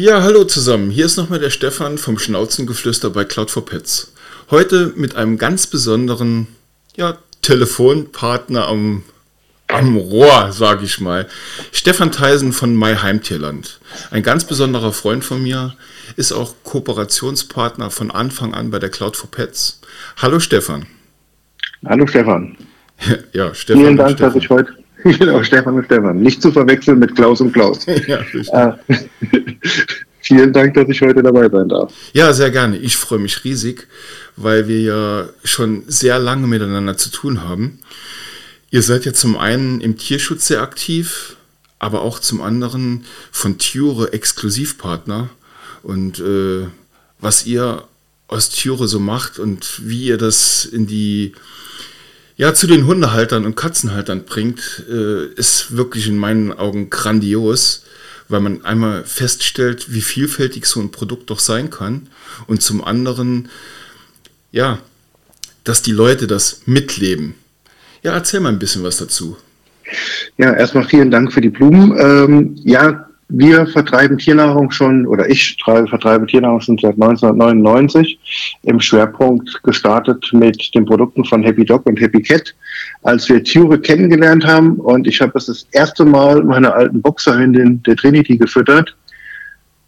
Ja, hallo zusammen. Hier ist nochmal der Stefan vom Schnauzengeflüster bei Cloud for Pets. Heute mit einem ganz besonderen ja, Telefonpartner am, am Rohr, sage ich mal. Stefan Theisen von My Heimtierland. Ein ganz besonderer Freund von mir, ist auch Kooperationspartner von Anfang an bei der Cloud for Pets. Hallo Stefan. Hallo Stefan. Ja, Stefan. Vielen Dank, Stefan. dass ich heute Genau, Stefan und Stefan. Nicht zu verwechseln mit Klaus und Klaus. ja, äh, vielen Dank, dass ich heute dabei sein darf. Ja, sehr gerne. Ich freue mich riesig, weil wir ja schon sehr lange miteinander zu tun haben. Ihr seid ja zum einen im Tierschutz sehr aktiv, aber auch zum anderen von Ture Exklusivpartner. Und äh, was ihr aus Ture so macht und wie ihr das in die ja, zu den Hundehaltern und Katzenhaltern bringt, äh, ist wirklich in meinen Augen grandios, weil man einmal feststellt, wie vielfältig so ein Produkt doch sein kann und zum anderen, ja, dass die Leute das mitleben. Ja, erzähl mal ein bisschen was dazu. Ja, erstmal vielen Dank für die Blumen. Ähm, ja, wir vertreiben Tiernahrung schon, oder ich vertreibe Tiernahrung schon seit 1999, im Schwerpunkt gestartet mit den Produkten von Happy Dog und Happy Cat, als wir Ture kennengelernt haben. Und ich habe es das erste Mal meiner alten Boxerhündin, der Trinity, gefüttert.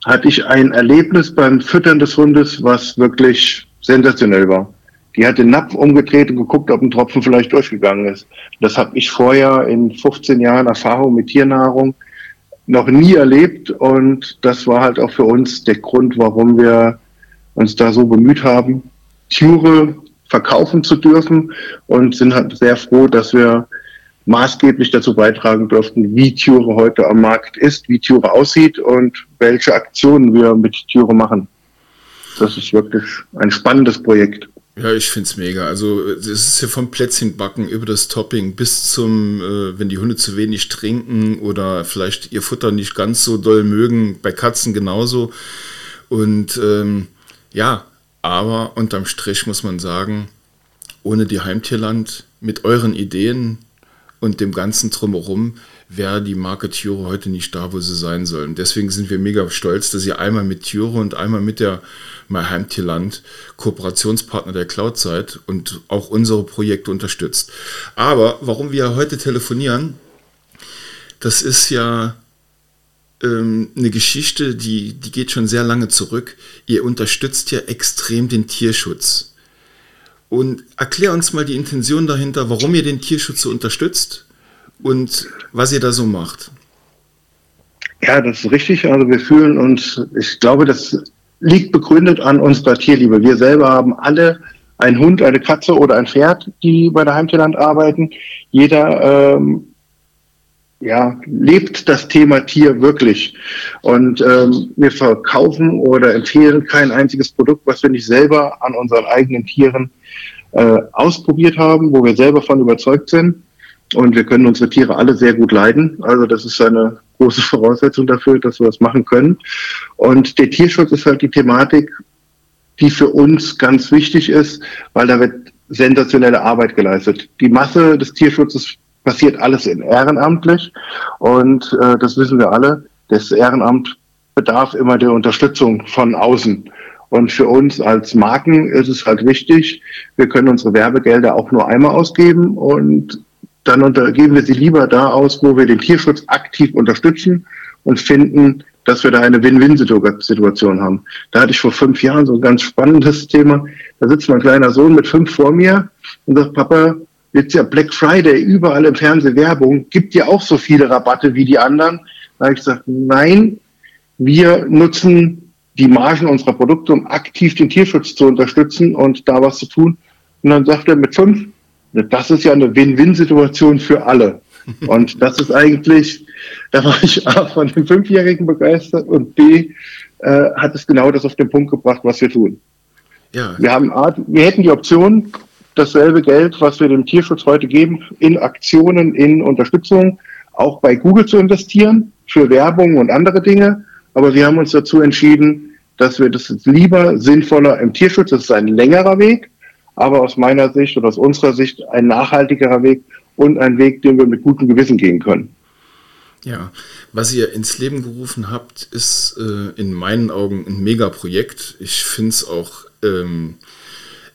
Hatte ich ein Erlebnis beim Füttern des Hundes, was wirklich sensationell war. Die hat den Napf umgedreht und geguckt, ob ein Tropfen vielleicht durchgegangen ist. Das habe ich vorher in 15 Jahren Erfahrung mit Tiernahrung noch nie erlebt und das war halt auch für uns der Grund, warum wir uns da so bemüht haben, Türe verkaufen zu dürfen und sind halt sehr froh, dass wir maßgeblich dazu beitragen durften, wie Türe heute am Markt ist, wie Türe aussieht und welche Aktionen wir mit Türe machen. Das ist wirklich ein spannendes Projekt. Ja, ich finde es mega. Also es ist ja vom Plätzchenbacken über das Topping bis zum, äh, wenn die Hunde zu wenig trinken oder vielleicht ihr Futter nicht ganz so doll mögen, bei Katzen genauso. Und ähm, ja, aber unterm Strich muss man sagen, ohne die Heimtierland mit euren Ideen und dem ganzen drumherum wäre die Marke Tjure heute nicht da, wo sie sein sollen. Deswegen sind wir mega stolz, dass ihr einmal mit Tjure und einmal mit der My Heimtierland Kooperationspartner der Cloud seid und auch unsere Projekte unterstützt. Aber warum wir heute telefonieren, das ist ja ähm, eine Geschichte, die, die geht schon sehr lange zurück. Ihr unterstützt ja extrem den Tierschutz. Und erklär uns mal die Intention dahinter, warum ihr den Tierschutz so unterstützt und was ihr da so macht. Ja, das ist richtig. Also wir fühlen uns, ich glaube, das liegt begründet an unserer Tierliebe. Wir selber haben alle einen Hund, eine Katze oder ein Pferd, die bei der Heimtierland arbeiten. Jeder ähm, ja, lebt das Thema Tier wirklich. Und ähm, wir verkaufen oder empfehlen kein einziges Produkt, was wir nicht selber an unseren eigenen Tieren äh, ausprobiert haben, wo wir selber von überzeugt sind. Und wir können unsere Tiere alle sehr gut leiden. Also das ist eine große Voraussetzung dafür, dass wir das machen können. Und der Tierschutz ist halt die Thematik, die für uns ganz wichtig ist, weil da wird sensationelle Arbeit geleistet. Die Masse des Tierschutzes passiert alles in ehrenamtlich und äh, das wissen wir alle. Das Ehrenamt bedarf immer der Unterstützung von außen. Und für uns als Marken ist es halt wichtig, wir können unsere Werbegelder auch nur einmal ausgeben und dann untergeben wir sie lieber da aus, wo wir den Tierschutz aktiv unterstützen und finden, dass wir da eine Win-Win-Situation haben. Da hatte ich vor fünf Jahren so ein ganz spannendes Thema. Da sitzt mein kleiner Sohn mit fünf vor mir und sagt, Papa, jetzt ja Black Friday, überall im Fernsehen Werbung, gibt ja auch so viele Rabatte wie die anderen. Da habe ich gesagt, nein, wir nutzen die Margen unserer Produkte, um aktiv den Tierschutz zu unterstützen und da was zu tun. Und dann sagt er mit fünf, das ist ja eine Win-Win-Situation für alle. Und das ist eigentlich, da war ich A von dem Fünfjährigen begeistert und B äh, hat es genau das auf den Punkt gebracht, was wir tun. Ja. Wir haben A, wir hätten die Option, dasselbe Geld, was wir dem Tierschutz heute geben, in Aktionen, in Unterstützung, auch bei Google zu investieren, für Werbung und andere Dinge. Aber wir haben uns dazu entschieden, dass wir das jetzt lieber sinnvoller im Tierschutz, das ist ein längerer Weg, aber aus meiner Sicht oder aus unserer Sicht ein nachhaltigerer Weg und ein Weg, den wir mit gutem Gewissen gehen können. Ja, was ihr ins Leben gerufen habt, ist äh, in meinen Augen ein Megaprojekt. Ich finde es auch ähm,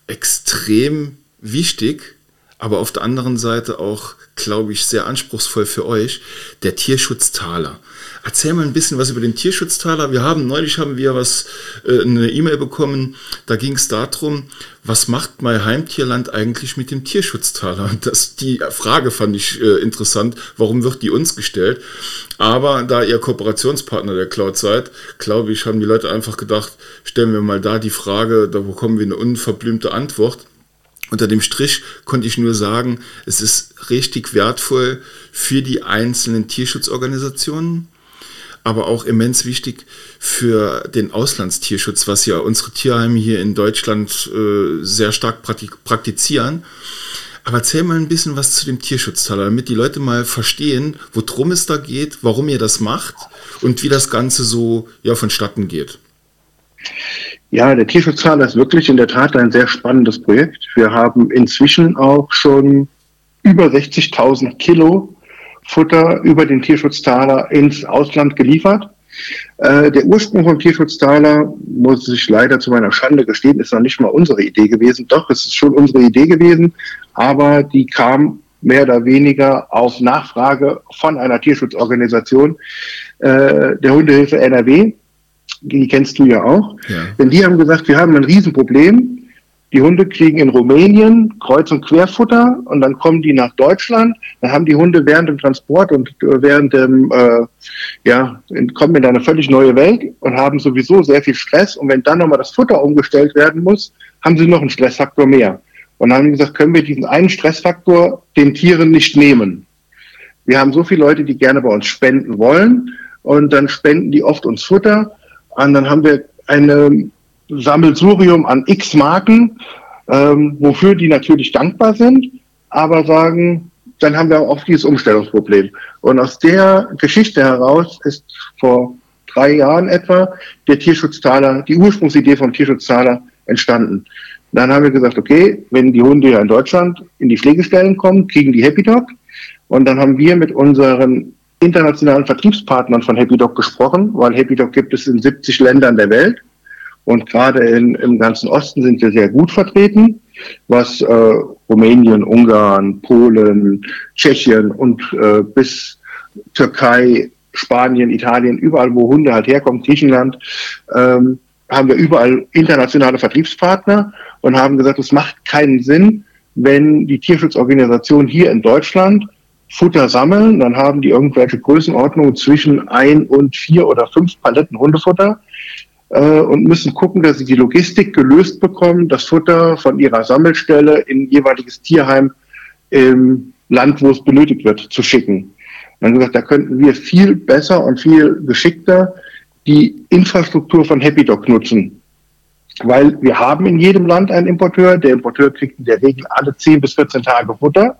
extrem wichtig, aber auf der anderen Seite auch, glaube ich, sehr anspruchsvoll für euch, der Tierschutztaler. Erzähl mal ein bisschen was über den Tierschutztaler. Wir haben neulich haben wir was äh, eine E-Mail bekommen. Da ging es darum, was macht mein Heimtierland eigentlich mit dem Tierschutztaler? Das die Frage fand ich äh, interessant. Warum wird die uns gestellt? Aber da ihr Kooperationspartner der Cloud seid, glaube ich, haben die Leute einfach gedacht, stellen wir mal da die Frage, da bekommen wir eine unverblümte Antwort. Unter dem Strich konnte ich nur sagen, es ist richtig wertvoll für die einzelnen Tierschutzorganisationen, aber auch immens wichtig für den Auslandstierschutz, was ja unsere Tierheime hier in Deutschland äh, sehr stark praktizieren. Aber erzähl mal ein bisschen was zu dem Tierschutztaler, damit die Leute mal verstehen, worum es da geht, warum ihr das macht und wie das Ganze so ja, vonstatten geht. Ja, der Tierschutztaler ist wirklich in der Tat ein sehr spannendes Projekt. Wir haben inzwischen auch schon über 60.000 Kilo Futter über den Tierschutztaler ins Ausland geliefert. Äh, der Ursprung vom Tierschutztaler, muss ich leider zu meiner Schande gestehen, ist noch nicht mal unsere Idee gewesen. Doch, es ist schon unsere Idee gewesen, aber die kam mehr oder weniger auf Nachfrage von einer Tierschutzorganisation, äh, der Hundehilfe NRW. Die kennst du ja auch. Ja. Denn die haben gesagt, wir haben ein Riesenproblem. Die Hunde kriegen in Rumänien Kreuz- und Querfutter und dann kommen die nach Deutschland. Dann haben die Hunde während dem Transport und äh, während dem, äh, ja, kommen in eine völlig neue Welt und haben sowieso sehr viel Stress. Und wenn dann nochmal das Futter umgestellt werden muss, haben sie noch einen Stressfaktor mehr. Und dann haben wir gesagt, können wir diesen einen Stressfaktor den Tieren nicht nehmen. Wir haben so viele Leute, die gerne bei uns spenden wollen und dann spenden die oft uns Futter. Und dann haben wir eine Sammelsurium an x Marken, ähm, wofür die natürlich dankbar sind, aber sagen, dann haben wir auch dieses Umstellungsproblem. Und aus der Geschichte heraus ist vor drei Jahren etwa der Tierschutztaler, die Ursprungsidee vom Tierschutztaler entstanden. Dann haben wir gesagt, okay, wenn die Hunde ja in Deutschland in die Pflegestellen kommen, kriegen die Happy Dog. Und dann haben wir mit unseren internationalen Vertriebspartnern von Happy Dog gesprochen, weil Happy Dog gibt es in 70 Ländern der Welt. Und gerade in, im ganzen Osten sind wir sehr gut vertreten, was äh, Rumänien, Ungarn, Polen, Tschechien und äh, bis Türkei, Spanien, Italien, überall, wo Hunde halt herkommen, Griechenland, ähm, haben wir überall internationale Vertriebspartner und haben gesagt, es macht keinen Sinn, wenn die Tierschutzorganisationen hier in Deutschland Futter sammeln, dann haben die irgendwelche Größenordnungen zwischen ein und vier oder fünf Paletten Hundefutter und müssen gucken, dass sie die Logistik gelöst bekommen, das Futter von ihrer Sammelstelle in jeweiliges Tierheim im Land, wo es benötigt wird, zu schicken. Dann gesagt, da könnten wir viel besser und viel geschickter die Infrastruktur von Happy Dog nutzen. Weil wir haben in jedem Land einen Importeur. Der Importeur kriegt in der Regel alle 10 bis 14 Tage Futter.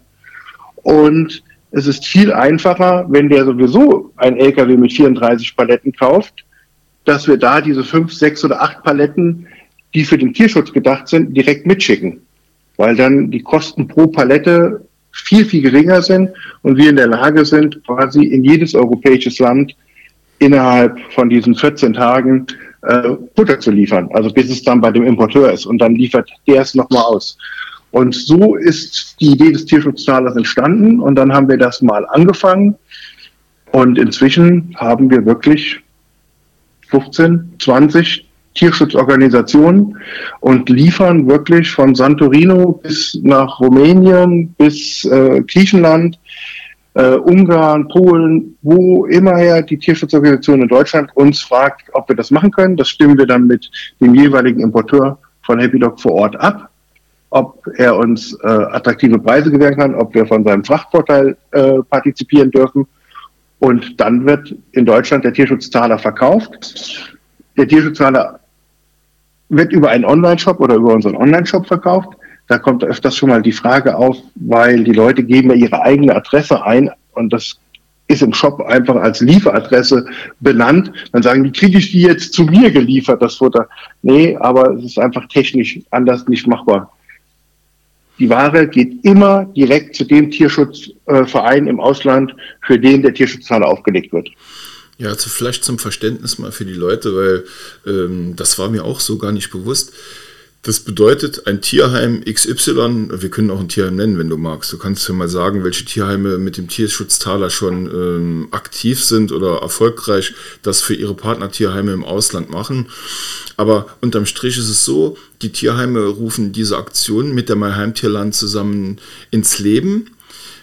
Und es ist viel einfacher, wenn der sowieso ein LKW mit 34 Paletten kauft, dass wir da diese fünf, sechs oder acht Paletten, die für den Tierschutz gedacht sind, direkt mitschicken. Weil dann die Kosten pro Palette viel, viel geringer sind und wir in der Lage sind, quasi in jedes europäisches Land innerhalb von diesen 14 Tagen äh, Futter zu liefern. Also bis es dann bei dem Importeur ist und dann liefert der es nochmal aus. Und so ist die Idee des Tierschutztalers entstanden und dann haben wir das mal angefangen und inzwischen haben wir wirklich 15, 20 Tierschutzorganisationen und liefern wirklich von Santorino bis nach Rumänien, bis äh, Griechenland, äh, Ungarn, Polen, wo immerher die Tierschutzorganisation in Deutschland uns fragt, ob wir das machen können. Das stimmen wir dann mit dem jeweiligen Importeur von Happy Dog vor Ort ab, ob er uns äh, attraktive Preise gewähren kann, ob wir von seinem Frachtvorteil äh, partizipieren dürfen und dann wird in Deutschland der Tierschutztaler verkauft. Der Tierschutztaler wird über einen Online-Shop oder über unseren Online-Shop verkauft. Da kommt öfters schon mal die Frage auf, weil die Leute geben ja ihre eigene Adresse ein und das ist im Shop einfach als Lieferadresse benannt. Dann sagen die, kriege ich die jetzt zu mir geliefert, das Futter? Nee, aber es ist einfach technisch anders nicht machbar. Die Ware geht immer direkt zu dem Tierschutzverein im Ausland, für den der Tierschutzzahler aufgelegt wird. Ja, also vielleicht zum Verständnis mal für die Leute, weil ähm, das war mir auch so gar nicht bewusst. Das bedeutet, ein Tierheim XY, wir können auch ein Tierheim nennen, wenn du magst. Du kannst ja mal sagen, welche Tierheime mit dem Tierschutztaler schon ähm, aktiv sind oder erfolgreich das für ihre Partnertierheime im Ausland machen. Aber unterm Strich ist es so, die Tierheime rufen diese Aktion mit der Heimtierland zusammen ins Leben.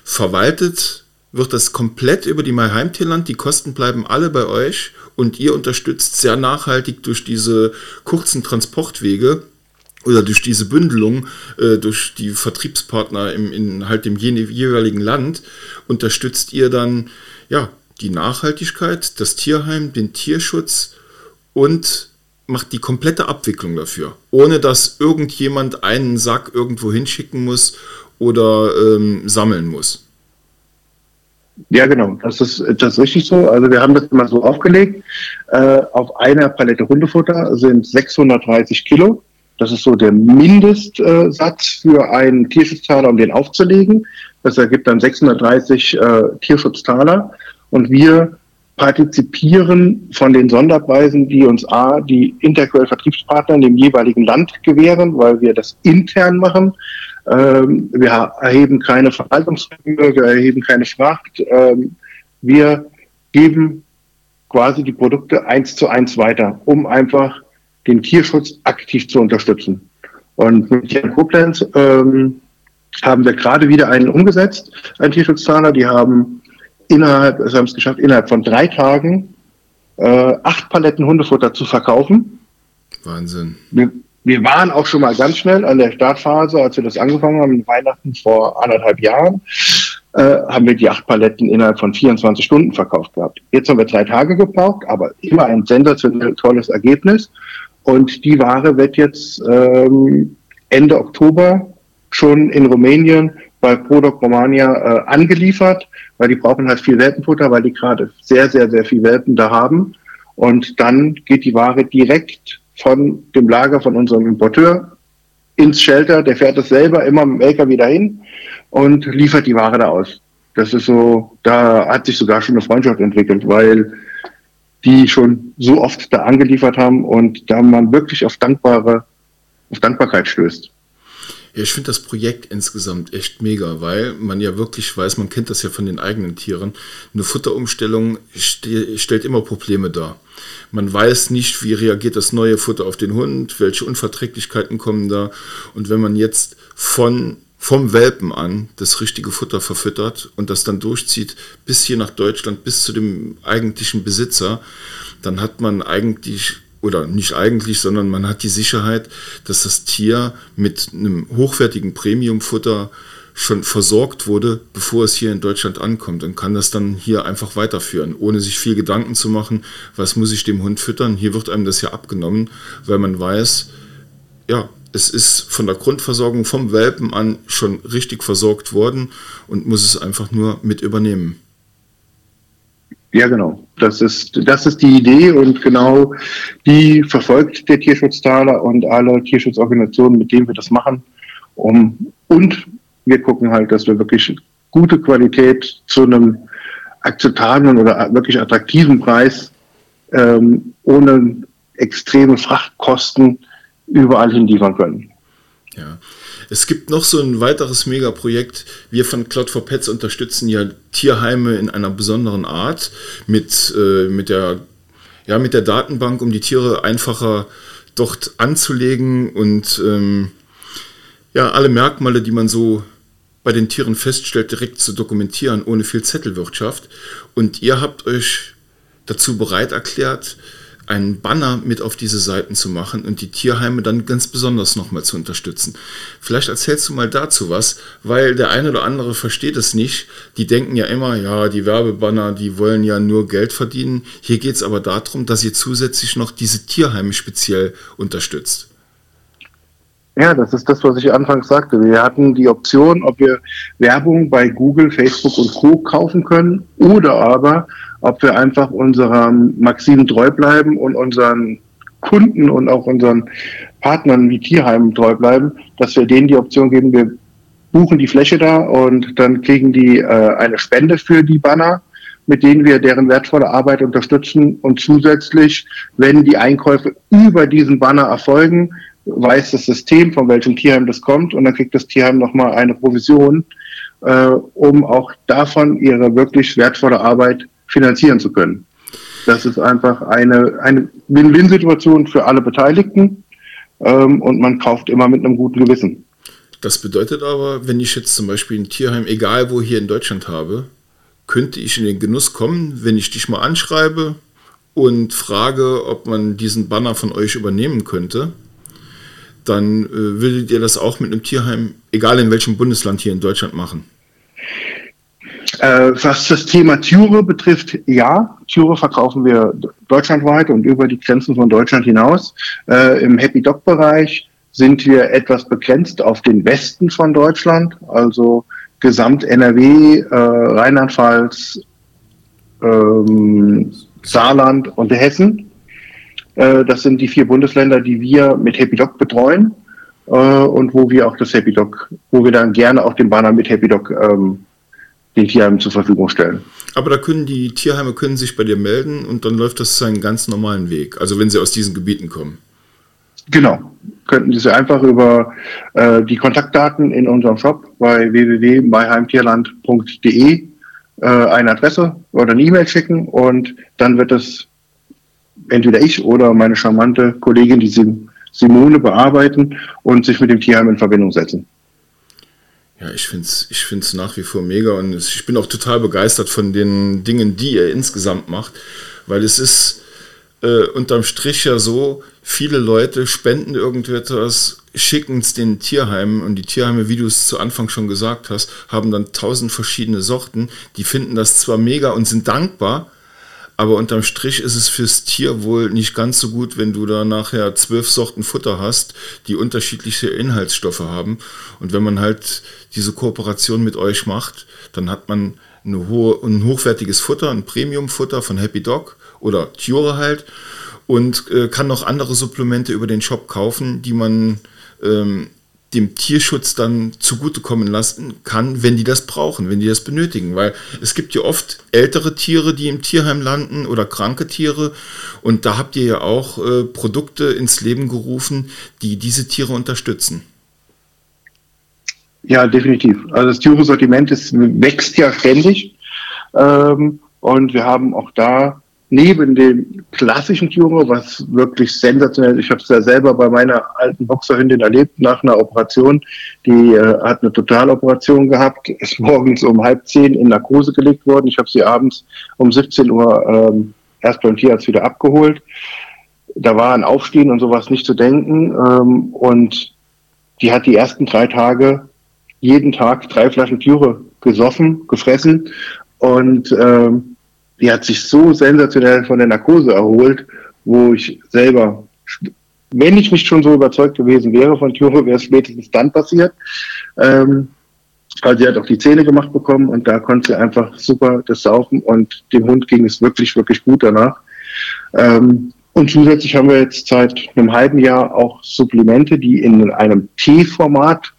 Verwaltet wird das komplett über die Heimtierland. Die Kosten bleiben alle bei euch und ihr unterstützt sehr nachhaltig durch diese kurzen Transportwege oder durch diese Bündelung äh, durch die Vertriebspartner im, in halt dem jeweiligen Land unterstützt ihr dann ja die Nachhaltigkeit, das Tierheim, den Tierschutz und macht die komplette Abwicklung dafür, ohne dass irgendjemand einen Sack irgendwo hinschicken muss oder ähm, sammeln muss. Ja, genau, das ist, das ist richtig so. Also wir haben das mal so aufgelegt. Äh, auf einer Palette Hundefutter sind 630 Kilo. Das ist so der Mindestsatz für einen Tierschutzzahler, um den aufzulegen. Das ergibt dann 630 äh, Tierschutztaler. Und wir partizipieren von den Sonderpreisen, die uns A, die Interquell Vertriebspartner in dem jeweiligen Land gewähren, weil wir das intern machen. Ähm, wir erheben keine Verwaltungsgebühr, wir erheben keine Fracht. Ähm, wir geben quasi die Produkte eins zu eins weiter, um einfach den Tierschutz aktiv zu unterstützen. Und mit Jan Koblenz ähm, haben wir gerade wieder einen umgesetzt, einen Tierschutzzahler. Die haben innerhalb, also haben es geschafft, innerhalb von drei Tagen äh, acht Paletten Hundefutter zu verkaufen. Wahnsinn. Wir, wir waren auch schon mal ganz schnell an der Startphase, als wir das angefangen haben, Weihnachten vor anderthalb Jahren, äh, haben wir die acht Paletten innerhalb von 24 Stunden verkauft gehabt. Jetzt haben wir drei Tage gebraucht, aber immer ein sensationell tolles Ergebnis. Und die Ware wird jetzt ähm, Ende Oktober schon in Rumänien bei Product Romania äh, angeliefert, weil die brauchen halt viel Welpenfutter, weil die gerade sehr, sehr, sehr viel Welpen da haben. Und dann geht die Ware direkt von dem Lager von unserem Importeur ins Shelter. Der fährt es selber immer mit dem LKW dahin und liefert die Ware da aus. Das ist so, da hat sich sogar schon eine Freundschaft entwickelt, weil die schon so oft da angeliefert haben und da man wirklich auf dankbare, auf Dankbarkeit stößt. Ja, ich finde das Projekt insgesamt echt mega, weil man ja wirklich weiß, man kennt das ja von den eigenen Tieren. Eine Futterumstellung st stellt immer Probleme dar. Man weiß nicht, wie reagiert das neue Futter auf den Hund, welche Unverträglichkeiten kommen da. Und wenn man jetzt von vom Welpen an das richtige Futter verfüttert und das dann durchzieht bis hier nach Deutschland, bis zu dem eigentlichen Besitzer, dann hat man eigentlich, oder nicht eigentlich, sondern man hat die Sicherheit, dass das Tier mit einem hochwertigen Premiumfutter schon versorgt wurde, bevor es hier in Deutschland ankommt und kann das dann hier einfach weiterführen, ohne sich viel Gedanken zu machen, was muss ich dem Hund füttern. Hier wird einem das ja abgenommen, weil man weiß, ja, es ist von der Grundversorgung vom Welpen an schon richtig versorgt worden und muss es einfach nur mit übernehmen. Ja, genau. Das ist, das ist die Idee und genau die verfolgt der Tierschutztaler und alle Tierschutzorganisationen, mit denen wir das machen. Um, und wir gucken halt, dass wir wirklich gute Qualität zu einem akzeptablen oder wirklich attraktiven Preis ähm, ohne extreme Frachtkosten überall hinliefern können. Ja. Es gibt noch so ein weiteres Megaprojekt. Wir von Cloud for Pets unterstützen ja Tierheime in einer besonderen Art mit, äh, mit, der, ja, mit der Datenbank, um die Tiere einfacher dort anzulegen und ähm, ja, alle Merkmale, die man so bei den Tieren feststellt, direkt zu dokumentieren, ohne viel Zettelwirtschaft. Und ihr habt euch dazu bereit erklärt, einen Banner mit auf diese Seiten zu machen und die Tierheime dann ganz besonders nochmal zu unterstützen. Vielleicht erzählst du mal dazu was, weil der eine oder andere versteht es nicht. Die denken ja immer, ja, die Werbebanner, die wollen ja nur Geld verdienen. Hier geht es aber darum, dass ihr zusätzlich noch diese Tierheime speziell unterstützt. Ja, das ist das, was ich anfangs sagte. Wir hatten die Option, ob wir Werbung bei Google, Facebook und Co. kaufen können oder aber, ob wir einfach unserem Maxim treu bleiben und unseren Kunden und auch unseren Partnern wie Tierheimen treu bleiben, dass wir denen die Option geben, wir buchen die Fläche da und dann kriegen die äh, eine Spende für die Banner, mit denen wir deren wertvolle Arbeit unterstützen. Und zusätzlich, wenn die Einkäufe über diesen Banner erfolgen, weiß das System, von welchem Tierheim das kommt, und dann kriegt das Tierheim nochmal eine Provision, äh, um auch davon ihre wirklich wertvolle Arbeit finanzieren zu können. Das ist einfach eine, eine Win-Win-Situation für alle Beteiligten ähm, und man kauft immer mit einem guten Gewissen. Das bedeutet aber, wenn ich jetzt zum Beispiel ein Tierheim, egal wo hier in Deutschland habe, könnte ich in den Genuss kommen, wenn ich dich mal anschreibe und frage, ob man diesen Banner von euch übernehmen könnte, dann äh, würdet ihr das auch mit einem Tierheim, egal in welchem Bundesland hier in Deutschland machen. Äh, was das Thema Türe betrifft, ja. Türe verkaufen wir deutschlandweit und über die Grenzen von Deutschland hinaus. Äh, Im Happy Dog Bereich sind wir etwas begrenzt auf den Westen von Deutschland, also Gesamt NRW, äh, Rheinland-Pfalz, ähm, Saarland und Hessen. Äh, das sind die vier Bundesländer, die wir mit Happy Dog betreuen äh, und wo wir auch das Happy Dog, wo wir dann gerne auch den Banner mit Happy Dog ähm, den Tierheimen zur Verfügung stellen. Aber da können die Tierheime können sich bei dir melden und dann läuft das seinen ganz normalen Weg. Also wenn sie aus diesen Gebieten kommen. Genau. Könnten Sie einfach über äh, die Kontaktdaten in unserem Shop bei www.myheimtierland.de äh, eine Adresse oder eine E-Mail schicken und dann wird es entweder ich oder meine charmante Kollegin, die Simone, bearbeiten und sich mit dem Tierheim in Verbindung setzen. Ja, ich finde es ich find's nach wie vor mega und ich bin auch total begeistert von den Dingen, die ihr insgesamt macht, weil es ist äh, unterm Strich ja so, viele Leute spenden irgendetwas, schicken es den Tierheimen und die Tierheime, wie du es zu Anfang schon gesagt hast, haben dann tausend verschiedene Sorten, die finden das zwar mega und sind dankbar, aber unterm Strich ist es fürs Tier wohl nicht ganz so gut, wenn du da nachher zwölf Sorten Futter hast, die unterschiedliche Inhaltsstoffe haben. Und wenn man halt diese Kooperation mit euch macht, dann hat man eine hohe, ein hochwertiges Futter, ein Premium-Futter von Happy Dog oder Tiore halt und äh, kann noch andere Supplemente über den Shop kaufen, die man ähm, dem Tierschutz dann zugutekommen lassen kann, wenn die das brauchen, wenn die das benötigen. Weil es gibt ja oft ältere Tiere, die im Tierheim landen oder kranke Tiere. Und da habt ihr ja auch äh, Produkte ins Leben gerufen, die diese Tiere unterstützen. Ja, definitiv. Also das Tiersortiment wächst ja ständig. Ähm, und wir haben auch da neben dem klassischen Tumor, was wirklich sensationell ist, ich habe es ja selber bei meiner alten Boxerhündin erlebt, nach einer Operation, die äh, hat eine Totaloperation gehabt, ist morgens um halb zehn in Narkose gelegt worden. Ich habe sie abends um 17 Uhr ähm, erst beim Tierarzt wieder abgeholt. Da war ein Aufstehen und sowas nicht zu denken. Ähm, und die hat die ersten drei Tage jeden Tag drei Flaschen Türe gesoffen, gefressen. Und ähm, die hat sich so sensationell von der Narkose erholt, wo ich selber, wenn ich nicht schon so überzeugt gewesen wäre von Thure, wäre es spätestens dann passiert. Ähm, weil sie hat auch die Zähne gemacht bekommen und da konnte sie einfach super das saufen und dem Hund ging es wirklich, wirklich gut danach. Ähm, und zusätzlich haben wir jetzt seit einem halben Jahr auch Supplemente, die in einem Teeformat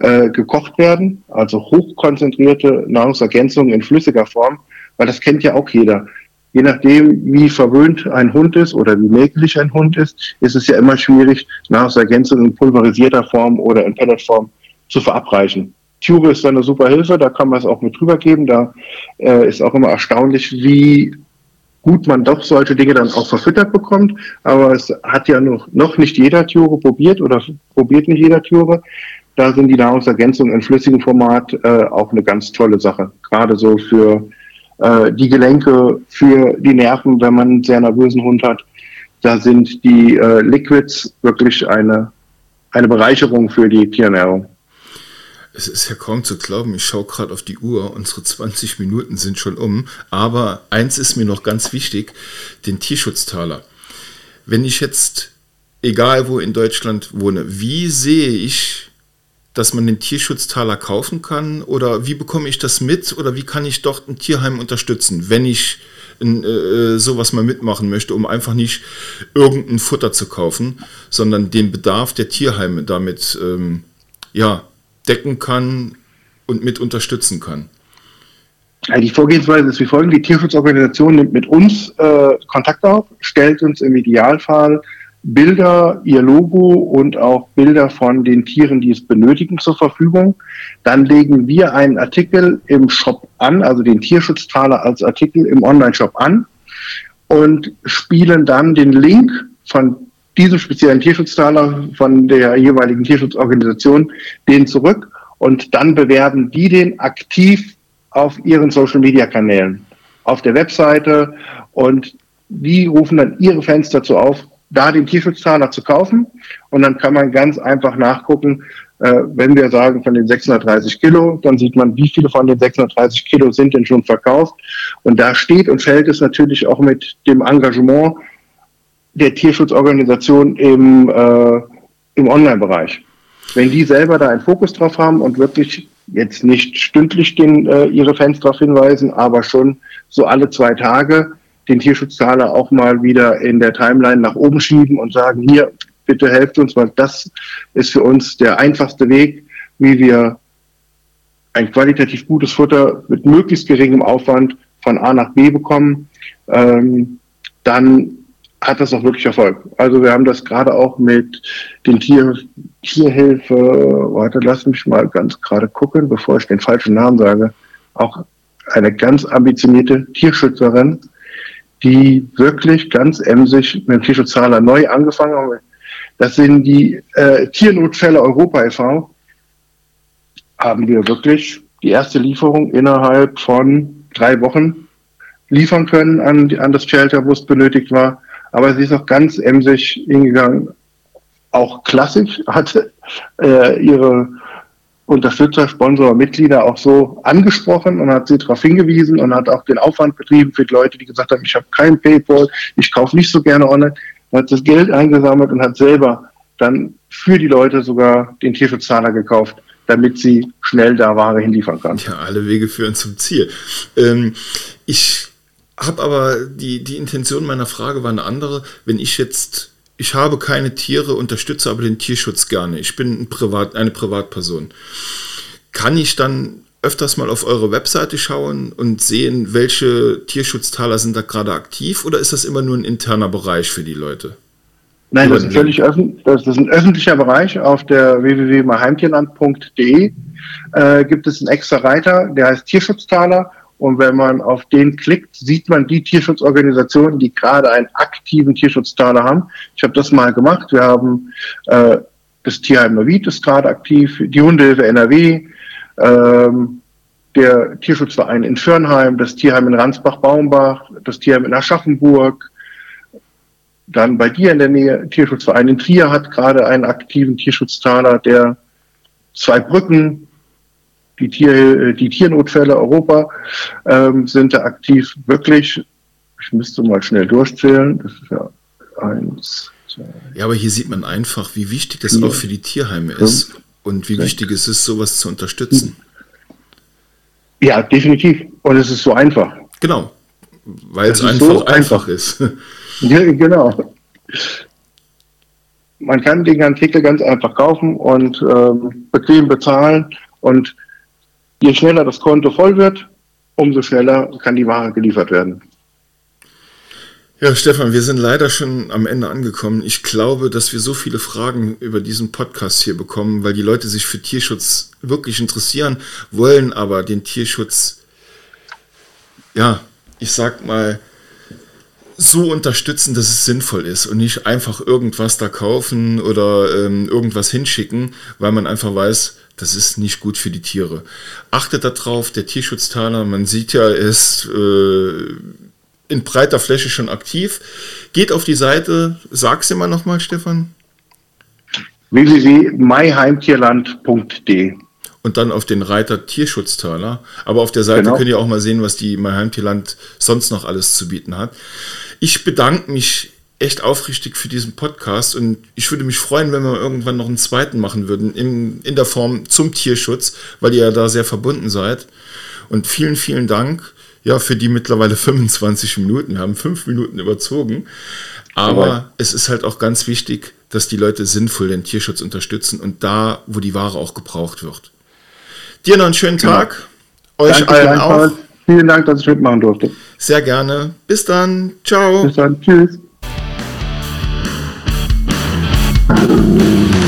äh, gekocht werden, also hochkonzentrierte Nahrungsergänzungen in flüssiger Form, weil das kennt ja auch jeder. Je nachdem, wie verwöhnt ein Hund ist oder wie mäglich ein Hund ist, ist es ja immer schwierig, Nahrungsergänzungen in pulverisierter Form oder in Pelletform zu verabreichen. Tube ist eine super Hilfe, da kann man es auch mit drüber geben. Da äh, ist auch immer erstaunlich, wie gut man doch solche Dinge dann auch verfüttert bekommt. Aber es hat ja noch, noch nicht jeder Thure probiert oder probiert nicht jeder Thure. Da sind die Nahrungsergänzungen in flüssigem Format äh, auch eine ganz tolle Sache. Gerade so für äh, die Gelenke für die Nerven, wenn man einen sehr nervösen Hund hat. Da sind die äh, Liquids wirklich eine, eine Bereicherung für die Tierernährung. Es ist ja kaum zu glauben, ich schaue gerade auf die Uhr, unsere 20 Minuten sind schon um, aber eins ist mir noch ganz wichtig, den Tierschutztaler. Wenn ich jetzt, egal wo in Deutschland wohne, wie sehe ich dass man den Tierschutztaler kaufen kann? Oder wie bekomme ich das mit? Oder wie kann ich dort ein Tierheim unterstützen, wenn ich in, äh, sowas mal mitmachen möchte, um einfach nicht irgendein Futter zu kaufen, sondern den Bedarf der Tierheime damit ähm, ja, decken kann und mit unterstützen kann? Die Vorgehensweise ist wie folgt. Die Tierschutzorganisation nimmt mit uns äh, Kontakt auf, stellt uns im Idealfall Bilder, ihr Logo und auch Bilder von den Tieren, die es benötigen, zur Verfügung. Dann legen wir einen Artikel im Shop an, also den Tierschutztaler als Artikel im Online-Shop an und spielen dann den Link von diesem speziellen Tierschutztaler von der jeweiligen Tierschutzorganisation den zurück und dann bewerben die den aktiv auf ihren Social-Media-Kanälen, auf der Webseite und die rufen dann ihre Fans dazu auf, da den Tierschutztaler zu kaufen. Und dann kann man ganz einfach nachgucken, äh, wenn wir sagen von den 630 Kilo, dann sieht man, wie viele von den 630 Kilo sind denn schon verkauft. Und da steht und fällt es natürlich auch mit dem Engagement der Tierschutzorganisation im, äh, im Online-Bereich. Wenn die selber da einen Fokus drauf haben und wirklich jetzt nicht stündlich den, äh, ihre Fans darauf hinweisen, aber schon so alle zwei Tage, den Tierschutztaler auch mal wieder in der Timeline nach oben schieben und sagen, hier, bitte helft uns, weil das ist für uns der einfachste Weg, wie wir ein qualitativ gutes Futter mit möglichst geringem Aufwand von A nach B bekommen, ähm, dann hat das auch wirklich Erfolg. Also wir haben das gerade auch mit den Tier, Tierhilfe, warte, lass mich mal ganz gerade gucken, bevor ich den falschen Namen sage, auch eine ganz ambitionierte Tierschützerin, die wirklich ganz emsig mit dem Tierschutztaler neu angefangen haben. Das sind die äh, Tiernotfälle Europa e.V. Haben wir wirklich die erste Lieferung innerhalb von drei Wochen liefern können an, an das Shelter, wo es benötigt war. Aber sie ist auch ganz emsig hingegangen, auch klassisch, hatte äh, ihre Unterstützer, Sponsor, Mitglieder auch so angesprochen und hat sie darauf hingewiesen und hat auch den Aufwand betrieben für die Leute, die gesagt haben, ich habe kein PayPal, ich kaufe nicht so gerne online. Er hat das Geld eingesammelt und hat selber dann für die Leute sogar den Tierschutzzahler gekauft, damit sie schnell da Ware hinliefern kann. Ja, alle Wege führen zum Ziel. Ähm, ich habe aber die, die Intention meiner Frage war eine andere. Wenn ich jetzt ich habe keine Tiere, unterstütze aber den Tierschutz gerne. Ich bin ein Privat, eine Privatperson. Kann ich dann öfters mal auf eure Webseite schauen und sehen, welche Tierschutztaler sind da gerade aktiv oder ist das immer nur ein interner Bereich für die Leute? Nein, das ist völlig öffentlich. Das ist ein öffentlicher Bereich. Auf der www.heimtierland.de äh, gibt es einen extra Reiter, der heißt Tierschutztaler und wenn man auf den klickt, sieht man die Tierschutzorganisationen, die gerade einen aktiven Tierschutztaler haben. Ich habe das mal gemacht. Wir haben äh, das Tierheim Neuwied ist gerade aktiv, die Hundehilfe NRW, ähm, der Tierschutzverein in Fürnheim, das Tierheim in Ransbach-Baumbach, das Tierheim in Aschaffenburg, dann bei dir in der Nähe, Tierschutzverein in Trier hat gerade einen aktiven Tierschutztaler, der zwei Brücken die, Tier, äh, die Tiernotfälle Europa ähm, sind da aktiv wirklich. Ich müsste mal schnell durchzählen. Das ist ja eins. Zwei, ja, aber hier sieht man einfach, wie wichtig das vier, auch für die Tierheime ist fünf, und wie sechs. wichtig es ist, sowas zu unterstützen. Ja, definitiv. Und es ist so einfach. Genau, weil es einfach so einfach ist. Ja, genau. Man kann den Artikel ganz einfach kaufen und ähm, bequem bezahlen und Je schneller das Konto voll wird, umso schneller kann die Ware geliefert werden. Ja, Stefan, wir sind leider schon am Ende angekommen. Ich glaube, dass wir so viele Fragen über diesen Podcast hier bekommen, weil die Leute sich für Tierschutz wirklich interessieren, wollen aber den Tierschutz, ja, ich sag mal, so unterstützen, dass es sinnvoll ist und nicht einfach irgendwas da kaufen oder ähm, irgendwas hinschicken, weil man einfach weiß, das ist nicht gut für die Tiere. Achtet darauf, der Tierschutztaler, man sieht ja, er ist äh, in breiter Fläche schon aktiv. Geht auf die Seite, sag's immer nochmal, Stefan. www.myheimtierland.de und dann auf den Reiter Tierschutztaler. Aber auf der Seite genau. könnt ihr auch mal sehen, was die MyHeimtierland sonst noch alles zu bieten hat. Ich bedanke mich echt aufrichtig für diesen Podcast und ich würde mich freuen, wenn wir irgendwann noch einen zweiten machen würden, in, in der Form zum Tierschutz, weil ihr ja da sehr verbunden seid. Und vielen, vielen Dank ja, für die mittlerweile 25 Minuten. Wir haben fünf Minuten überzogen. Aber ja. es ist halt auch ganz wichtig, dass die Leute sinnvoll den Tierschutz unterstützen und da, wo die Ware auch gebraucht wird. Dir noch einen schönen genau. Tag. Euch Danke allen auch. Vielen Dank, dass ich mitmachen durfte. Sehr gerne. Bis dann. Ciao. Bis dann. Tschüss. Thank you.